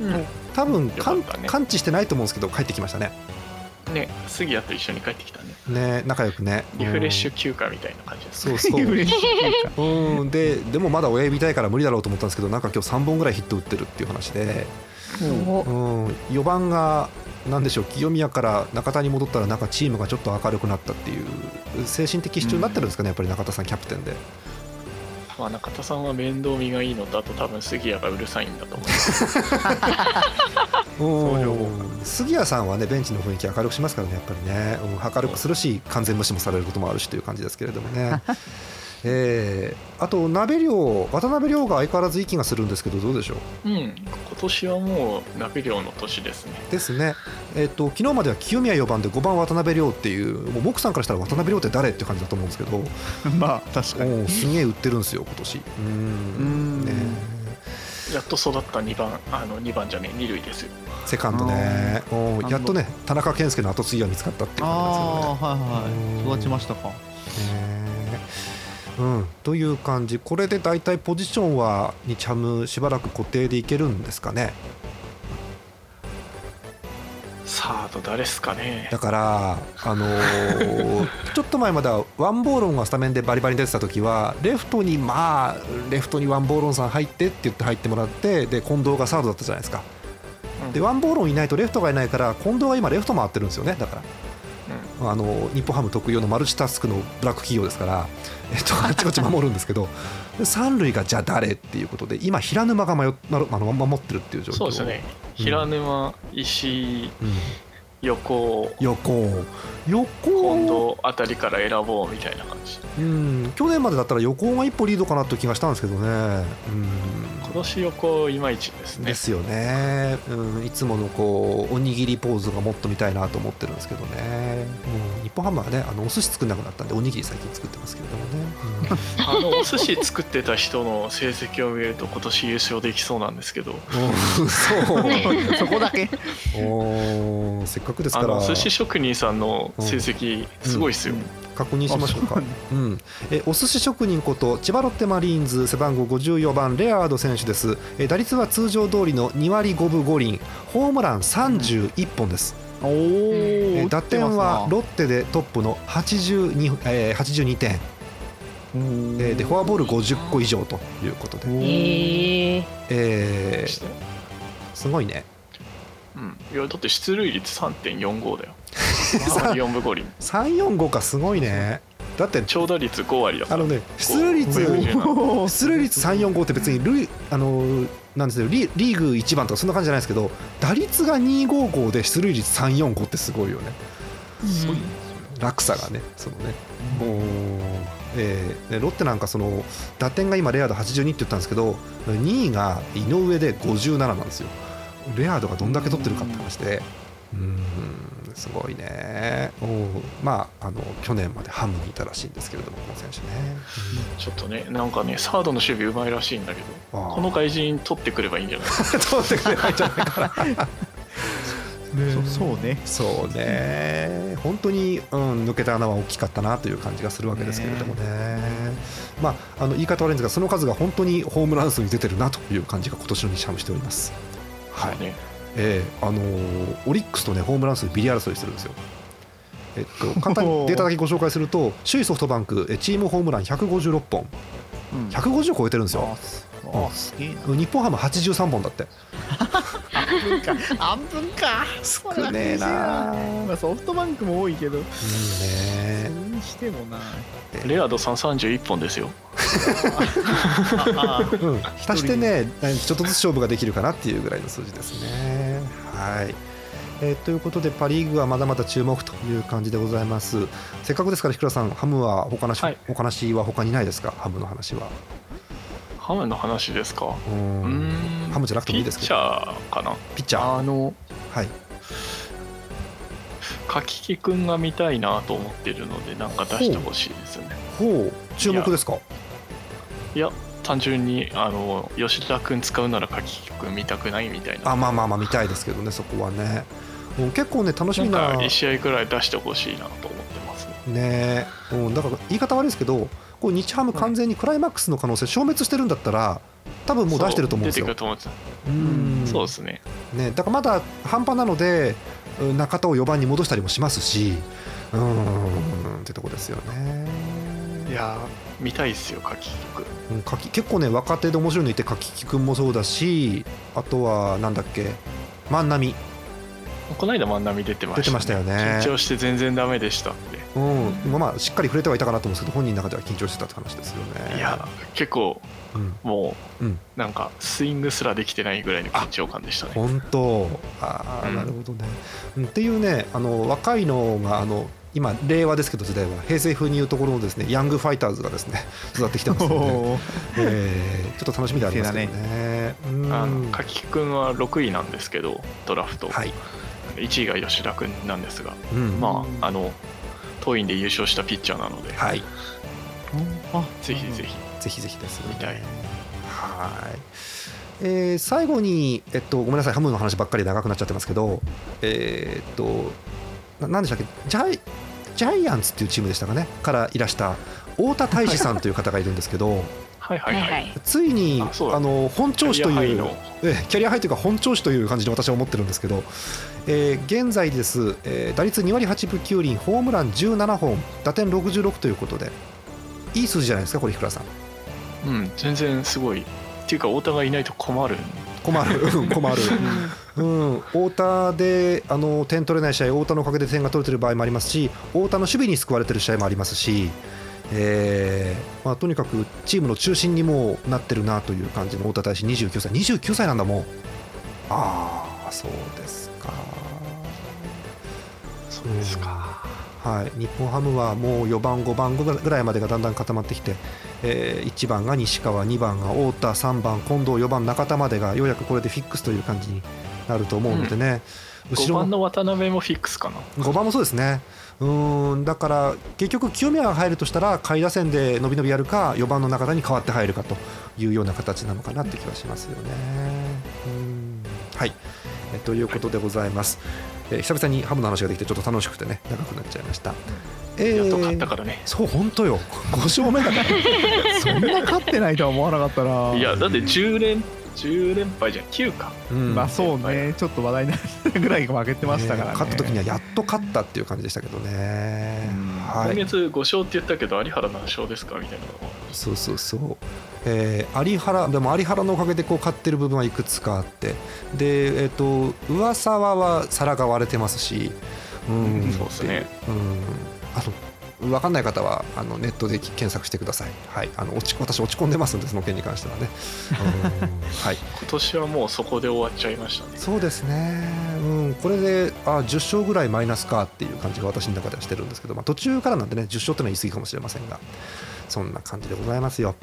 うん多分完よかったね。完治してないと思うんですけど帰ってきましたね。ね杉谷と一緒に帰ってきたね。ね仲良くね。リフレッシうんュ休暇みたいな感じですそうそう。嬉しいかうん。ででもまだ親指痛いから無理だろうと思ったんですけどなんか今日3本ぐらいヒット打ってるっていう話で、おうん、4番がなんでしょう清宮から中田に戻ったらなんかチームがちょっと明るくなったっていう精神的支柱になってるんですかねやっぱり中田さんキャプテンでまあ中田さんは面倒見がいいのとあと多分杉谷がうるさいんだと思います。うん杉谷さんはねベンチの雰囲気明るくしますからねやっぱりね、うん、明るくするし完全無視もされることもあるしという感じですけれどもね えー、あと鍋亮渡辺亮が相変わらず息がするんですけどどうでしょう？うん今年はもう鍋量の年ですね。ですね、えっと昨日までは清宮4番で5番渡辺亮っていうもうモクさんからしたら渡辺亮って誰って感じだと思うんですけど。まあ確かに。すげえ売ってるんですよ今年。うん。ん。ね。やっと育った2番あの2番じゃねえ2塁ですよ。セカンドね。おーやっとね田中健介の後継ぎが見つかったっていう感じですよね。ああはいはい。育ちましたか。ねうん、という感じ。これで大体ポジションは日ハムしばらく固定でいけるんですかね。サード誰っすかね。だから、あのー ちょっと前まではワンボーロンがスタメンでバリバリに出てた時はレフトにまあレフトにワンボーロンさん入ってって言って入ってもらってで近藤がサードだったじゃないですか。うん。でワンボーロンいないとレフトがいないから近藤が今レフト回ってるんですよね。だからあの日本ハム特有のマルチタスクのブラック企業ですから、えっと、あっちこっち守るんですけどで三塁がじゃあ誰っていうことで今平沼が迷っなるあの守ってるっていう状況。そうですね。平沼石井うん、横。横。横。近藤あたりから選ぼうみたいな感じ。うん、去年までだったら横が一歩リードかなという気がしたんですけどね、うん、今年横いまいちですね。ですよね、うん、いつものこうおにぎりポーズがもっと見たいなと思ってるんですけどね、うん、日本ハムはねあのお寿司作んなくなったんでおにぎり最近作ってますけれどもね、あのお寿司作ってた人の成績を見ると今年優勝できそうなんですけど。うん、そう。そこだけ。おーせっかくですから。あの寿司職人さんの成績すごいっすよ、確認しましょうか。あそううん、えお寿司職人こと千葉ロッテマリーンズ背番号54番レアード選手です。え打率は通常通りの2割5分5厘。ホームラン31本です、おおえ打点はロッテでトップの82、えー、82点、えーでフォアボール50個以上ということで、えー、えーすごいねうん、いやだって出塁率3.45だよ。3割4分5厘345かすごいね。だって長打率5割だから。あのね出塁率5 出塁率345って別に塁あのなんですよリリーグ1番とかそんな感じじゃないですけど打率が255で出塁率345ってすごいよね。落差がねそのね。もう、えーでロッテなんかその打点が今レアード82って言ったんですけど2位が井上で57なんですよレアードがどんだけ取ってるかって話でうんすごいね。おう。まああの去年までハムにいたらしいんですけれどもこの選手ね、ちょっとねなんかねサードの守備うまいらしいんだけどこの外人取ってくればいいんじゃない？取ってくれないんじゃないかな。そそうね。そうね。本当に、うん、抜けた穴は大きかったなという感じがするわけですけれどもね。まあ、あの言い方悪いんですがその数が本当にホームラン数に出てるなという感じが今年の日ハムしております。はい。ね。えーあのーオリックスとねホームラン数ビリ争いしてるんですよ。えっと、簡単に データだけご紹介すると首位ソフトバンクえチームホームラン156本。うん。150超えてるんですよ。あすあすげえな。日本ハム83本だって。半分か。半分か。少ねえな。まあソフトバンクも多いけど。うんそねれにしてもな。レアードさん31本ですよ。ああ うん、足してねちょっとずつ勝負ができるかなっていうぐらいの数字ですね。はい。えーということでパ・リーグはまだまだ注目という感じでございます。せっかくですからひくらさんハムは他なし、はい。お話は他にないですか？ハムの話はハムの話ですか？ううん。ハムじゃなくてもいいですけど。ピッチャーかな？ピッチャー。あのはい。柿木くんが見たいなと思ってるのでなんか出してほしいですね。ほう。注目ですか？いや単純にあの吉田くん使うなら柿木くん見たくないみたいな。あまあまあまあ見たいですけどねそこはね。うん結構ね楽しみな。か1試合くらい出してほしいなと思ってます。ね。ねうん、だから言い方悪いですけどこう日ハム完全にクライマックスの可能性消滅してるんだったら多分もう出してると思うんですよ。出てくると思うんそうですね。ね、だからまだ半端なのでうん中田を4番に戻したりもしますしうーんってとこですよね。いやー見たいっすよ柿木くんうんかき結構ね若手で面白いのいて柿木君もそうだしあとはなんだっけ万波、この間万波出てました、出てましたよね。緊張して全然ダメでしたってうん。まあまあしっかり触れてはいたかなと思うんですけど本人の中では緊張してたって話ですよね。いや結構うん、もう、うん。なんかスイングすらできてないぐらいの緊張感でしたね。本当。ああ、うん。なるほどね、うん。っていうねあの若いのがあの今令和ですけど時代は。平成風に言うところのですねヤングファイターズがですね 育ってきてますので、えーちょっと楽しみでありますね。うんあの柿木くんは6位なんですけどドラフト、はい、1位が吉田くんなんですが、うん。まああの当院で優勝したピッチャーなので、はい、あぜひぜひ。ぜひぜひです、ね。見たい。はい。えー最後に、えっと、ごめんなさい、ハムの話ばっかり長くなっちゃってますけど、えーっと、ななんでしたっけ？ジャイ、ジャイアンツっていうチームでしたかね、からいらした太田大志さんという方がいるんですけど、はいはいはい、はいついにあの本調子というキャリアハイの。ええキャリアハイというか本調子という感じで私は思ってるんですけど、えー現在です、えー打率2割8分9厘ホームラン17本打点66ということでいい数字じゃないですかこれ日倉さん。うん全然すごい。っていうか太田がいないと困る。困る。うん困る、うん、太田であの点取れない試合太田のおかげで点が取れてる場合もありますし太田の守備に救われてる試合もありますし、えーまあ、とにかくチームの中心にもうなってるなという感じの太田大使29歳。29歳なんだもうああそうですか。そうですか、はい、日本ハムはもう4番、5番ぐらいまでがだんだん固まってきて、え1番が西川、2番が太田、3番、近藤、4番、中田までがようやくこれでフィックスという感じになると思うのでね、5番の渡辺もフィックスかな。5番もそうですね。うーんだから結局清宮が入るとしたら下位打線で伸び伸びやるか4番の中田に代わって入るかというような形なのかなって気はしますよね。うん。はい。えということでございます、えー久々にハムの話ができてちょっと楽しくてね長くなっちゃいました。えやっと勝ったからね、そう本当よ。5勝目だから そんな勝ってないとは思わなかったな。いやだって10連10連敗じゃん。9か。うん。まあそうね。ちょっと話題になる ぐらい負けてましたからね。勝った時にはやっと勝ったっていう感じでしたけどね。うん。はい。今月5勝って言ったけど有原何勝ですか？みたいなそうそうそう、えー有原でも有原のおかげでこう勝ってる部分はいくつかあって。でえっ、と上沢は皿が割れてますし。うん。そうですね。うん。あと分かんない方はあのネットで検索してください、はい、あの落ち私落ち込んでますんでその件に関してはね、うんはい、今年はもうそこで終わっちゃいましたねそうですね、うん、これであ10勝ぐらいマイナスかっていう感じが私の中ではしてるんですけど、まあ、途中からなんでね10勝ってのは言い過ぎかもしれませんがそんな感じでございますよ。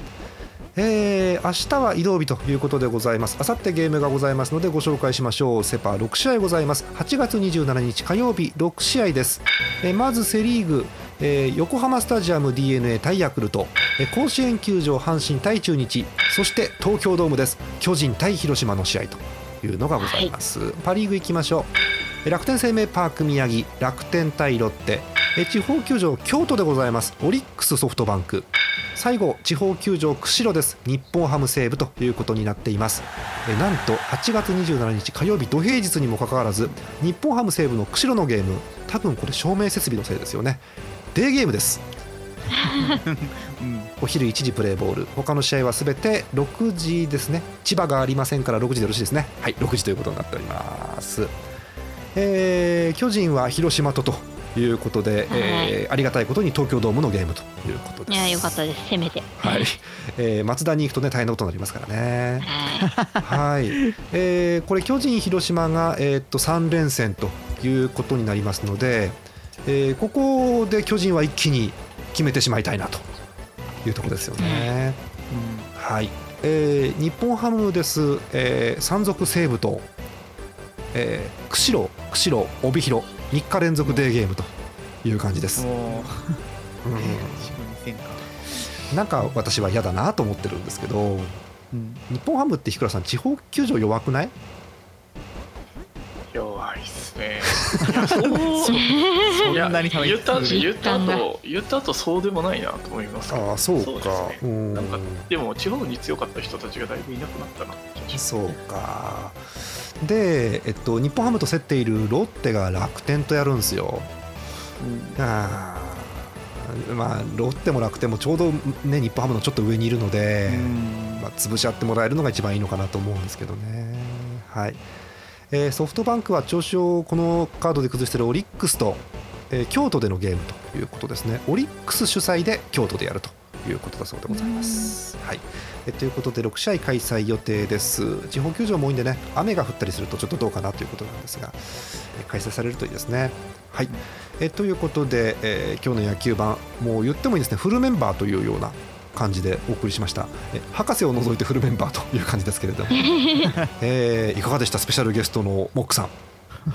えー明日は移動日ということでございます。あさってゲームがございますのでご紹介しましょう。セ・パ6試合ございます。8月27日火曜日6試合です。えーまずセ・リーグ、えー横浜スタジアム d n a 対ヤクルト、えー甲子園球場阪神対中日、そして東京ドームです。巨人対広島の試合というのがございます。パ・リーグ行きましょう。えー楽天生命パーク宮城、楽天対ロッテ、えー地方球場京都でございます。オリックスソフトバンク。最後地方球場釧路です日本ハム西武ということになっていますえなんと8月27日火曜日土平日にもかかわらず日本ハム西武の釧路のゲーム多分これ照明設備のせいですよねデーゲームです。うん。お昼1時プレーボール。他の試合はすべて6時ですね。千葉がありませんから6時でよろしいですね。はい6時ということになっております、えー巨人は広島とということで、えーありがたいことに東京ドームのゲームということです。いやよかったです。せめて。はい、えー松田に行くとね大変なことになりますからね。はい。はい、えーこれ巨人広島が、えーっと3連戦ということになりますので、えーここで巨人は一気に決めてしまいたいなというところですよね。はい、えー日本ハムです、えー山賊西武と、えー釧路釧路帯広3日連続デーゲームという感じです。なんか私は嫌だなと思ってるんですけどうん。日本ハムって日倉さん地方球場弱くない？そんなに言った実言った後言った後そうでもないなと思います。けどああそうそうかですね。うん。なんかでも地方に強かった人たちがだいぶいなくなったなそうか。で、えっと、日本ハムと競っているロッテが楽天とやるんですよ。あーまあロッテも楽天もちょうどね日本ハムのちょっと上にいるので、うん。まあ、潰し合ってもらえるのが一番いいのかなと思うんですけどね。はいえーソフトバンクは調子をこのカードで崩しているオリックスと、えー京都でのゲームということですね。オリックス主催で京都でやるということだそうでございます。はいえーということで6試合開催予定です。地方球場も多いんでね雨が降ったりするとちょっとどうかなということなんですが、えー開催されるといいですね。はいえーということで、えー今日の野球版もう言ってもいいですねフルメンバーというような感じでお送りしました。え博士を除いてフルメンバーという感じですけれども、えーいかがでした？スペシャルゲストのモックさん。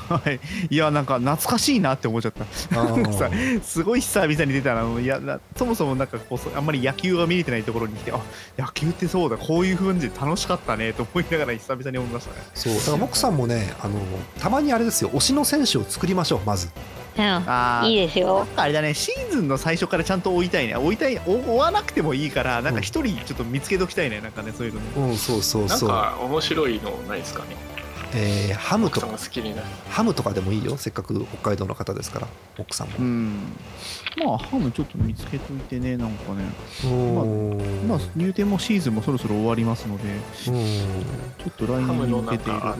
はい、いやなんか懐かしいなって思っちゃった。なんかさすごい久々に出たらいやなそもそもなんかこうそあんまり野球が見れてないところに来てあ野球ってそうだ。こういう風に楽しかったね。と思いながら久々に思いましたね。そう。だからモックさんもねあのたまにあれですよ。推しの選手を作りましょうまず。うんあー。いいですなんよかあれだねシーズンの最初からちゃんと追いたいね。追いたい追追わなくてもいいからなんか一人ちょっと見つけときたいねなんかねそういうのねうんそうそうなんそう、か面白いのないですかね？えーハムと奥さんが好きになる。ハムとかでもいいよ。せっかく北海道の方ですからモックさんも、うん。まあハムちょっと見つけといてねなんかね。うんまあ入店もシーズンもそろそろ終わりますのでうん。ちょっと来年にのなんか向けていろいろ。あ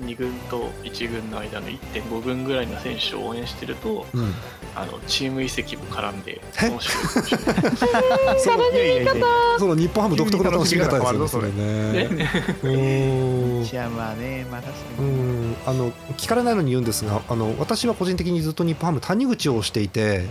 の2.2軍と1軍の間の1.5軍ぐらいの選手を応援してるとうん。あのチーム移籍も絡んでえ？面白いかもしれな いその日本ハム独特の楽しみ方ですよね。そ急れねまあねまあ確かうにん。あの聞かれないのに言うんですがあの私は個人的にずっと日本ハム谷口を推していて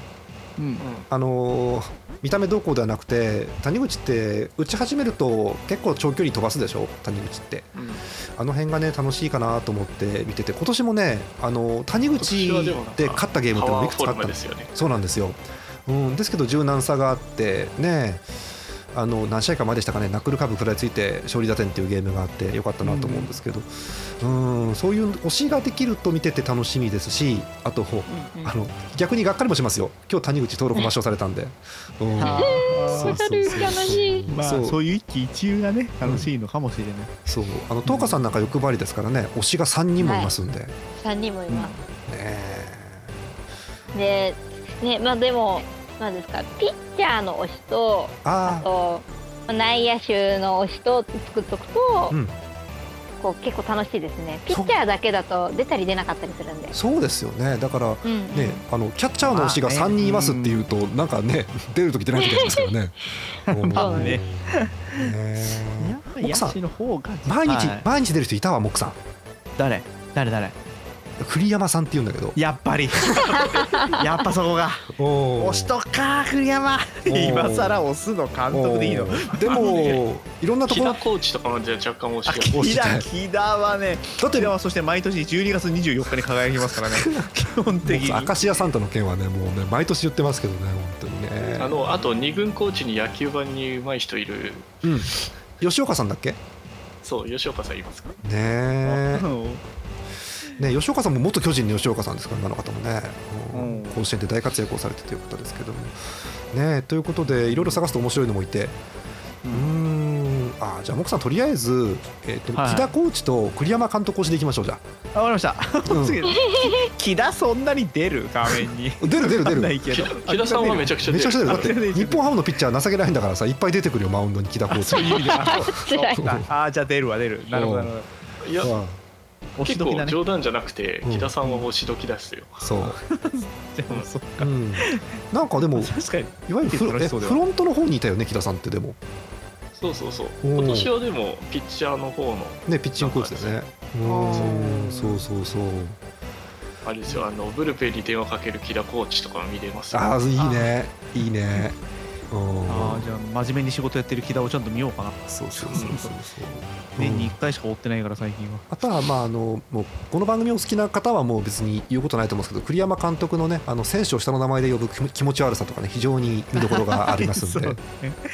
うん。あの見た目どうこうではなくて谷口って打ち始めると結構長距離飛ばすでしょ？谷口って。うん。あの辺がね楽しいかなと思って見てて今年もねあの谷口で勝ったゲームってもいくつかあったんですムですよね。そうなんですよ、うん、ですけど柔軟さがあってねあの何試合か前でしたかね。ナックルカーブ食らいついて勝利打点っていうゲームがあってよかったなと思うんですけど、うん、そういう推しができると見てて楽しみですしあとうんうん。あの逆にがっかりもしますよ。今日谷口登録抹消されたんで、うん。あそうわかる悲しいまあそう。そういう一喜一憂がね楽しいのかもしれない、そう。あの東花さんなんか欲張りですからね。推しが3人もいますんで、ね3人もいます。え。でねまあでもなんですか？ピッチャーの推しとああと内野手の推しと作っとくと、うん。こう結構楽しいですね。ピッチャーだけだと出たり出なかったりするんで。あそうですよね。だからうんうん。ね、あのキャッチャーの推しがまあね。3人いますっていうと、なんかね出る時出ない時ありますからね。まあね。毎日、はい。毎日出る人いたわモックさん。誰？誰？誰？栗山さんって言うんだけど。やっぱり。やっぱそこが。お押しとか栗山。ー。今更押すの監督でいいの。でも いろんなと木ころ。田コーチとかもじゃあ若干あ申し訳ない。木田木田はねだって木田はそして毎年12月24日に輝きますからね。基本的に。明石家サンタの件はねもうね毎年言ってますけどね本当にね。あのあと2軍コーチに野球盤に上手い人いる。うん。吉岡さんだっけ？ねそう吉岡さんいますか？えう。んね吉岡さんも元巨人の吉岡さんですからあの方もね、うん。うん甲子園で大活躍をされてということですけども。ねということでいろいろ探すと面白いのもいて。うーん。あーじゃあモクさんとりあえず、えーとはい。木田コーチと栗山監督推しでいきましょうじゃあ。わかりました。うん。次。木田そんなに出る？画面に。あ 出る出る出る。木田さんはめちゃくちゃめちゃくちゃ出る。だって出る。日本ハムのピッチャー情けないんだからさいっぱい出てくるよマウンドに木田コーチ。そういう意味であじゃあ出るわ出る。なるほどなるほど。いやうん結構押し時だね。冗談じゃなくてうん。木田さんは押し時ですよ。そう、でもそっか。うん、なんかでも確かにいわゆるフロントの方にいたよね木田さんってでも。そうそうそう。今年はでもピッチャーの方のねピッチングコーチだよね。うん。そうそうそう。あれですよあのブルペンに電話かける木田コーチとかも見れますよ。ああいいね。いいねうん。あーじゃあ真面目に仕事やってる木田をちゃんと見ようかな。そうそうそうそうそう。年にうん1回しか追ってないから最近は。あとはまああのもうこの番組を好きな方はもう別に言うことないと思うんですけど栗山監督のねあの選手を下の名前で呼ぶ気持ち悪さとかね非常に見どころがありますんで。そう、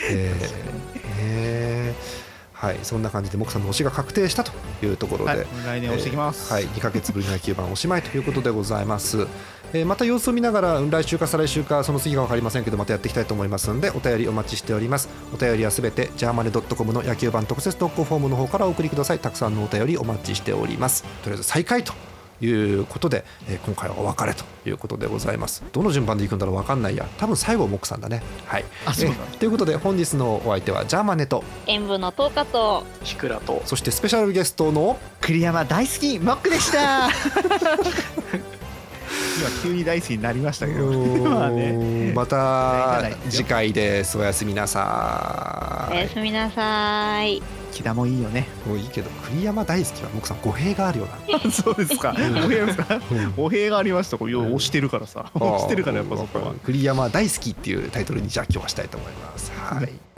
えーねはい。そんな感じで木さんの推しが確定したというところで、はい。来年押していきます。はい、2ヶ月ぶりの野球盤おしまいということでございます、えーまた様子を見ながらうん来週か再来週かその次が分かりませんけどまたやっていきたいと思いますのでお便りお待ちしております。お便りはすべてジャーマネドットコムの野球盤特設投稿フォームの方からお送りください。たくさんのお便りお待ちしております。とりあえず再開ということで、えー今回はお別れということでございます。どの順番でいくんだろう分かんないや。多分最後モクさんだね。はい。あそうだ。えーということで本日のお相手はジャーマネと塩分の10日とキクラと。そしてスペシャルゲストの栗山大好きモックでした 今急に大好きになりましたけど。まあね。また次回ですおやすみなさおやすみなさい。木田もいいよね。いもういいけど栗山大好きは僕さん語弊があるよな そうですか。語弊ですか語弊がありました。これよう押してるからさ。押してるからやっぱそこは。栗山大好きっていうタイトルにじゃあ今日はしたいと思います。はい